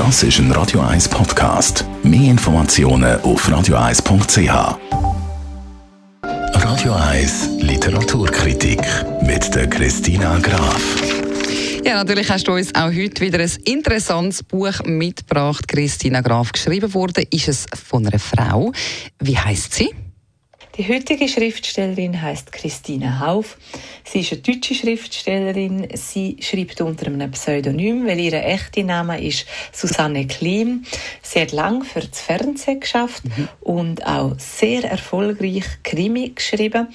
Das ist ein Radio 1 Podcast. Mehr Informationen auf radio1.ch. Radio 1 Literaturkritik mit der Christina Graf. Ja, natürlich hast du uns auch heute wieder ein interessantes Buch mitgebracht. Christina Graf geschrieben wurde. Ist es von einer Frau? Wie heißt sie? Die heutige Schriftstellerin heißt Christine Hauf. Sie ist eine deutsche Schriftstellerin. Sie schreibt unter einem Pseudonym, weil ihr echter Name ist Susanne Klim. Sie hat lang für das Fernsehen geschafft mhm. und auch sehr erfolgreich Krimi geschrieben.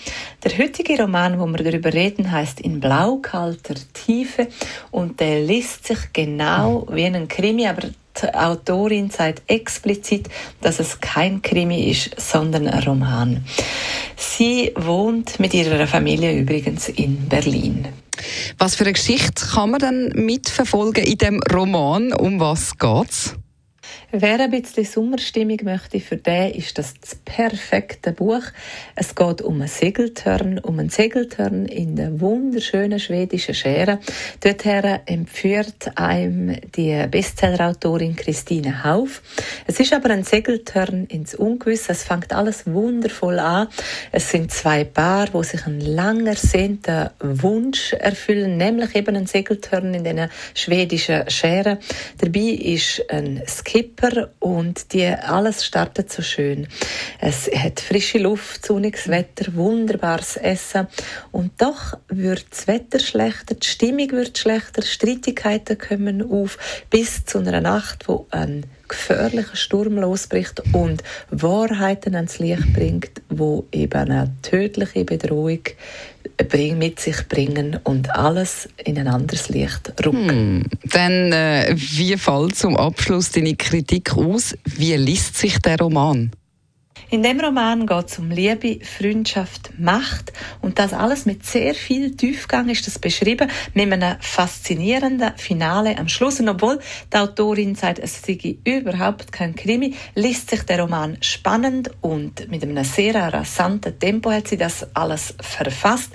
Der heutige Roman, wo wir darüber reden, heißt In blaukalter Tiefe und der liest sich genau wie ein Krimi, aber die Autorin sagt explizit, dass es kein Krimi ist, sondern ein Roman. Sie wohnt mit ihrer Familie übrigens in Berlin. Was für eine Geschichte kann man dann mitverfolgen in dem Roman? Um was geht's? Wer ein bisschen Sommerstimmung möchte, für den ist das das perfekte Buch. Es geht um einen Segeltörn, um einen Segeltörn in der wunderschönen schwedischen Schere. Dorthin empfiehlt einem die Bestsellerautorin Christine Hauf. Es ist aber ein Segeltörn ins Ungewisse. Es fängt alles wundervoll an. Es sind zwei Paar, wo sich ein lang ersehnter Wunsch erfüllen, nämlich eben ein Segeltörn in den schwedischen Schere. Dabei ist ein Skipper super und die, alles startet so schön. Es hat frische Luft, sonniges Wetter, wunderbares Essen und doch wird das Wetter schlechter, die Stimmung wird schlechter, Streitigkeiten kommen auf bis zu einer Nacht, wo ein gefährlicher Sturm losbricht und Wahrheiten ans Licht bringt, wo eben eine tödliche Bedrohung mit sich bringen und alles in ein anderes Licht rücken. Hm. Dann, äh, wie fällt zum Abschluss deine Kritik aus? Wie liest sich der Roman? In dem Roman geht es um Liebe, Freundschaft, Macht und das alles mit sehr viel Tiefgang ist das beschrieben, mit einem faszinierenden Finale am Schluss. Und obwohl die Autorin sagt, es sei überhaupt kein Krimi, liest sich der Roman spannend und mit einem sehr rasanten Tempo hat sie das alles verfasst.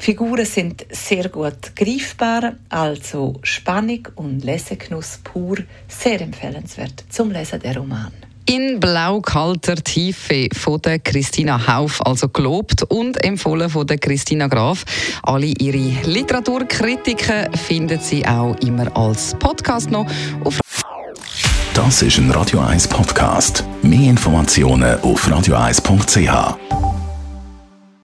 Die Figuren sind sehr gut greifbar, also Spannung und Lesegenuss pur, sehr empfehlenswert zum Lesen der Roman in blau-kalter Tiefe von der Christina Hauf, also gelobt und empfohlen von der Christina Graf. Alle ihre Literaturkritiken finden Sie auch immer als Podcast noch auf Das ist ein Radio 1 Podcast. Mehr Informationen auf radio1.ch.